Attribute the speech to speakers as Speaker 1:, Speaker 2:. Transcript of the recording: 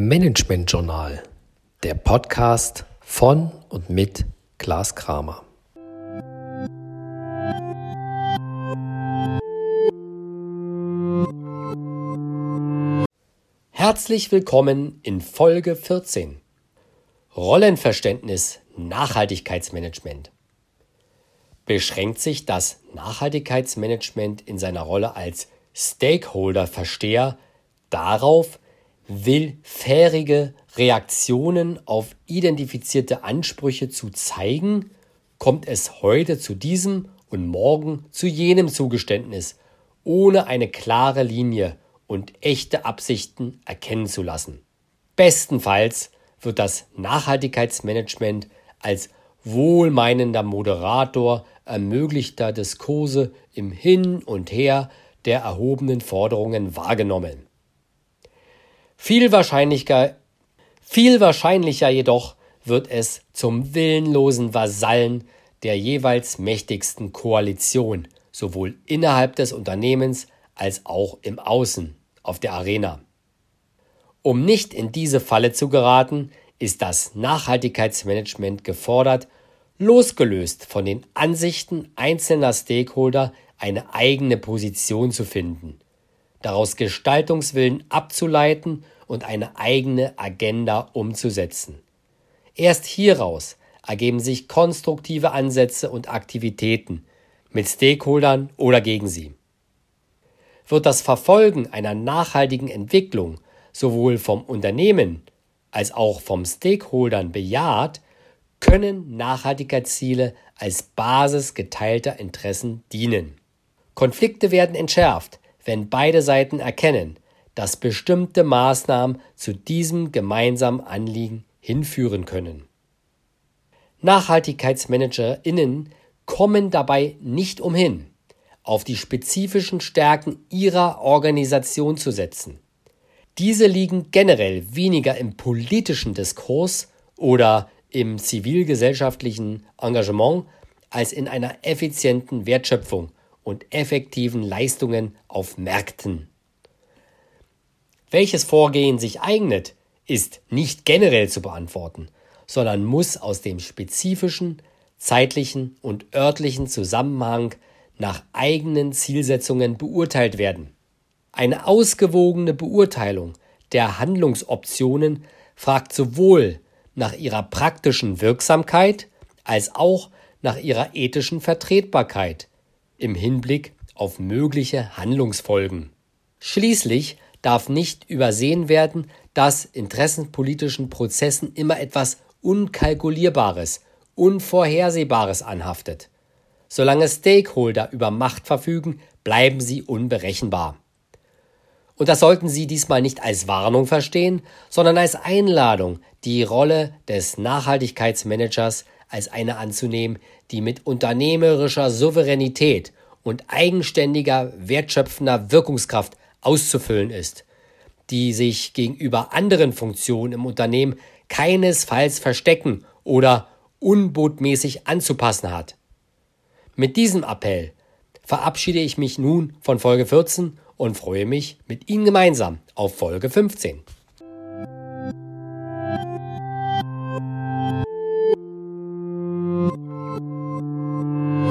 Speaker 1: Management Journal, der Podcast von und mit Klaas Kramer. Herzlich willkommen in Folge 14. Rollenverständnis Nachhaltigkeitsmanagement. Beschränkt sich das Nachhaltigkeitsmanagement in seiner Rolle als Stakeholder-Versteher darauf, willfährige Reaktionen auf identifizierte Ansprüche zu zeigen, kommt es heute zu diesem und morgen zu jenem Zugeständnis, ohne eine klare Linie und echte Absichten erkennen zu lassen. Bestenfalls wird das Nachhaltigkeitsmanagement als wohlmeinender Moderator ermöglichter Diskurse im Hin und Her der erhobenen Forderungen wahrgenommen. Viel wahrscheinlicher, viel wahrscheinlicher jedoch wird es zum willenlosen Vasallen der jeweils mächtigsten Koalition, sowohl innerhalb des Unternehmens als auch im Außen, auf der Arena. Um nicht in diese Falle zu geraten, ist das Nachhaltigkeitsmanagement gefordert, losgelöst von den Ansichten einzelner Stakeholder eine eigene Position zu finden daraus Gestaltungswillen abzuleiten und eine eigene Agenda umzusetzen. Erst hieraus ergeben sich konstruktive Ansätze und Aktivitäten mit Stakeholdern oder gegen sie. Wird das Verfolgen einer nachhaltigen Entwicklung sowohl vom Unternehmen als auch vom Stakeholdern bejaht, können Nachhaltigkeitsziele als Basis geteilter Interessen dienen. Konflikte werden entschärft, wenn beide Seiten erkennen, dass bestimmte Maßnahmen zu diesem gemeinsamen Anliegen hinführen können. NachhaltigkeitsmanagerInnen kommen dabei nicht umhin, auf die spezifischen Stärken ihrer Organisation zu setzen. Diese liegen generell weniger im politischen Diskurs oder im zivilgesellschaftlichen Engagement als in einer effizienten Wertschöpfung und effektiven Leistungen auf Märkten. Welches Vorgehen sich eignet, ist nicht generell zu beantworten, sondern muss aus dem spezifischen, zeitlichen und örtlichen Zusammenhang nach eigenen Zielsetzungen beurteilt werden. Eine ausgewogene Beurteilung der Handlungsoptionen fragt sowohl nach ihrer praktischen Wirksamkeit als auch nach ihrer ethischen Vertretbarkeit im Hinblick auf mögliche Handlungsfolgen. Schließlich darf nicht übersehen werden, dass interessenpolitischen Prozessen immer etwas Unkalkulierbares, Unvorhersehbares anhaftet. Solange Stakeholder über Macht verfügen, bleiben sie unberechenbar. Und das sollten Sie diesmal nicht als Warnung verstehen, sondern als Einladung, die Rolle des Nachhaltigkeitsmanagers als eine anzunehmen, die mit unternehmerischer Souveränität und eigenständiger, wertschöpfender Wirkungskraft auszufüllen ist, die sich gegenüber anderen Funktionen im Unternehmen keinesfalls verstecken oder unbotmäßig anzupassen hat. Mit diesem Appell verabschiede ich mich nun von Folge 14 und freue mich mit Ihnen gemeinsam auf Folge 15.